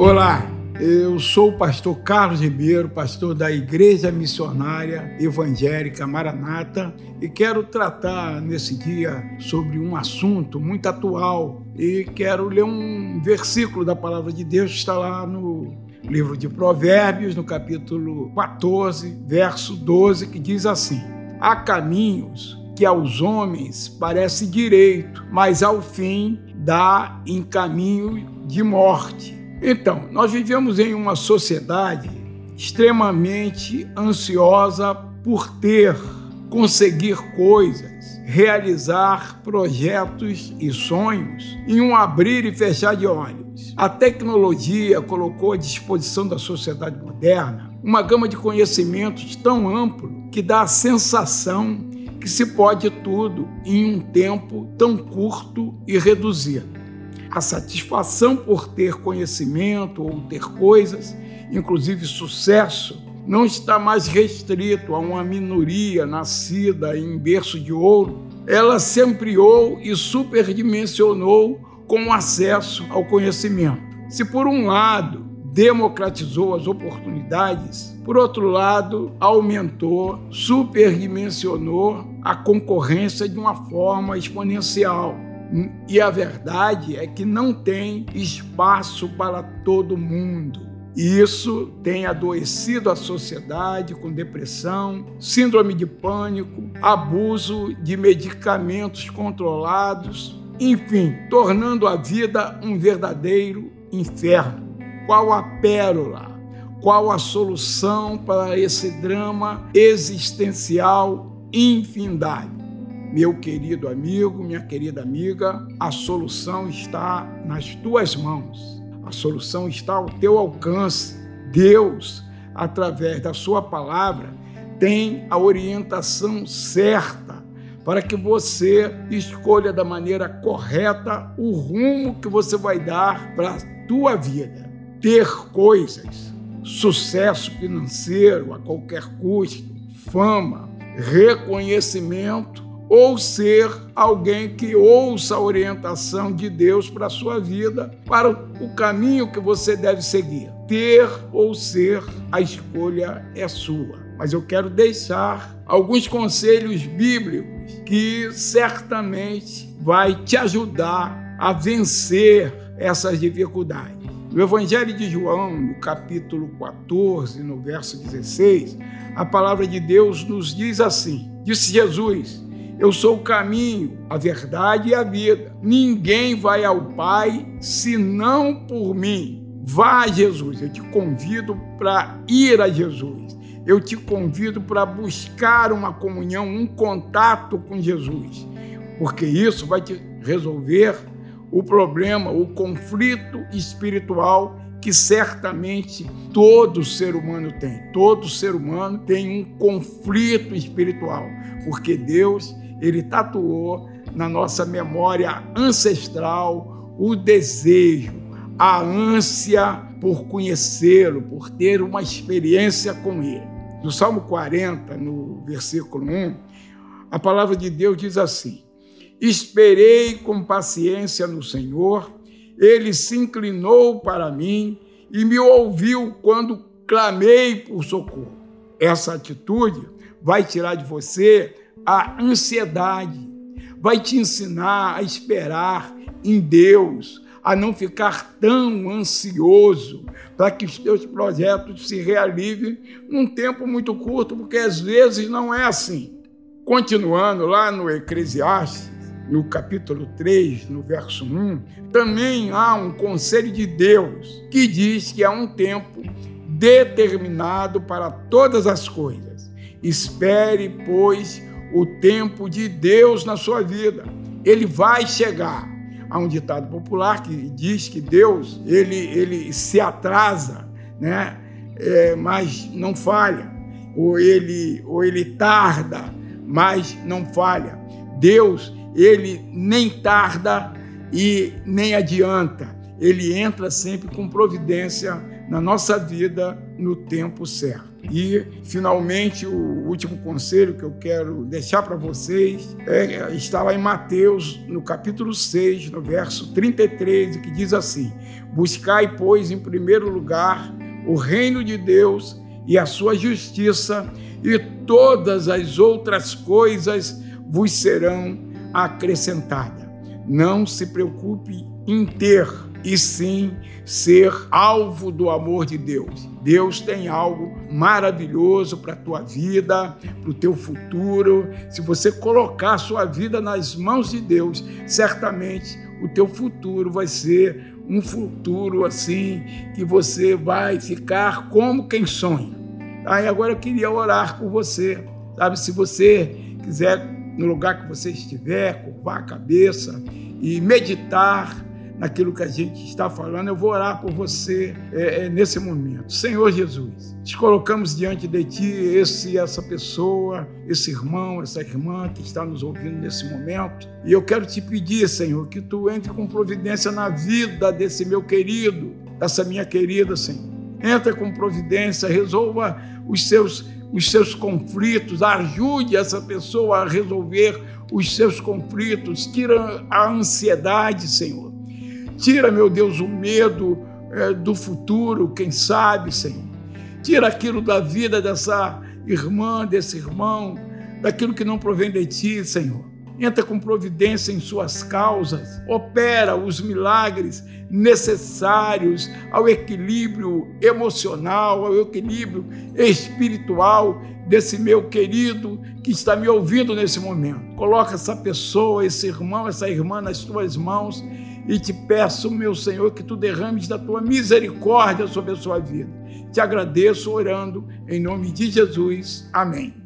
Olá, eu sou o pastor Carlos Ribeiro, pastor da Igreja Missionária Evangélica Maranata, e quero tratar nesse dia sobre um assunto muito atual e quero ler um versículo da palavra de Deus está lá no livro de Provérbios, no capítulo 14, verso 12, que diz assim: Há caminhos que aos homens parece direito, mas ao fim dá em caminho de morte. Então, nós vivemos em uma sociedade extremamente ansiosa por ter, conseguir coisas, realizar projetos e sonhos em um abrir e fechar de olhos. A tecnologia colocou à disposição da sociedade moderna uma gama de conhecimentos tão amplo que dá a sensação que se pode tudo em um tempo tão curto e reduzido a satisfação por ter conhecimento ou ter coisas, inclusive sucesso, não está mais restrito a uma minoria nascida em berço de ouro. Ela se ampliou e superdimensionou com o acesso ao conhecimento. Se por um lado democratizou as oportunidades, por outro lado, aumentou, superdimensionou a concorrência de uma forma exponencial. E a verdade é que não tem espaço para todo mundo. E isso tem adoecido a sociedade com depressão, síndrome de pânico, abuso de medicamentos controlados, enfim, tornando a vida um verdadeiro inferno. Qual a pérola? Qual a solução para esse drama existencial infindado? Meu querido amigo, minha querida amiga, a solução está nas tuas mãos. A solução está ao teu alcance. Deus, através da sua palavra, tem a orientação certa para que você escolha da maneira correta o rumo que você vai dar para a tua vida. Ter coisas, sucesso financeiro a qualquer custo, fama, reconhecimento ou ser alguém que ouça a orientação de Deus para a sua vida, para o caminho que você deve seguir. Ter ou ser, a escolha é sua. Mas eu quero deixar alguns conselhos bíblicos que certamente vai te ajudar a vencer essas dificuldades. No Evangelho de João, no capítulo 14, no verso 16, a palavra de Deus nos diz assim: Disse Jesus: eu sou o caminho, a verdade e a vida. Ninguém vai ao Pai senão por mim. Vá a Jesus. Eu te convido para ir a Jesus. Eu te convido para buscar uma comunhão, um contato com Jesus, porque isso vai te resolver o problema, o conflito espiritual que certamente todo ser humano tem. Todo ser humano tem um conflito espiritual, porque Deus ele tatuou na nossa memória ancestral o desejo, a ânsia por conhecê-lo, por ter uma experiência com ele. No Salmo 40, no versículo 1, a palavra de Deus diz assim: Esperei com paciência no Senhor, ele se inclinou para mim e me ouviu quando clamei por socorro. Essa atitude vai tirar de você a ansiedade, vai te ensinar a esperar em Deus, a não ficar tão ansioso para que os teus projetos se realizem num tempo muito curto, porque às vezes não é assim. Continuando lá no Eclesiastes, no capítulo 3, no verso 1, também há um conselho de Deus que diz que há um tempo determinado para todas as coisas. Espere, pois, o tempo de Deus na sua vida. Ele vai chegar. Há um ditado popular que diz que Deus ele, ele se atrasa, né? É, mas não falha. Ou ele, ou ele tarda, mas não falha. Deus, ele nem tarda e nem adianta. Ele entra sempre com providência na nossa vida no tempo certo. E, finalmente, o último conselho que eu quero deixar para vocês é, está lá em Mateus, no capítulo 6, no verso 33, que diz assim: Buscai, pois, em primeiro lugar o reino de Deus e a sua justiça, e todas as outras coisas vos serão acrescentadas. Não se preocupe em ter, e sim ser alvo do amor de Deus. Deus tem algo maravilhoso para a tua vida, para o teu futuro. Se você colocar a sua vida nas mãos de Deus, certamente o teu futuro vai ser um futuro assim que você vai ficar como quem sonha. Aí agora eu queria orar por você, sabe? Se você quiser, no lugar que você estiver, curvar a cabeça e meditar naquilo que a gente está falando, eu vou orar por você é, é, nesse momento. Senhor Jesus, te colocamos diante de ti esse, essa pessoa, esse irmão, essa irmã que está nos ouvindo nesse momento. E eu quero te pedir, Senhor, que tu entre com providência na vida desse meu querido, dessa minha querida, Senhor. Entra com providência, resolva os seus os seus conflitos, ajude essa pessoa a resolver os seus conflitos, tira a ansiedade, Senhor Tira, meu Deus, o medo é, do futuro, quem sabe, Senhor. Tira aquilo da vida dessa irmã, desse irmão, daquilo que não provém de ti, Senhor. Entra com providência em suas causas, opera os milagres necessários ao equilíbrio emocional, ao equilíbrio espiritual desse meu querido que está me ouvindo nesse momento. Coloca essa pessoa, esse irmão, essa irmã nas tuas mãos e te peço, meu Senhor, que tu derrames da tua misericórdia sobre a sua vida. Te agradeço orando em nome de Jesus. Amém.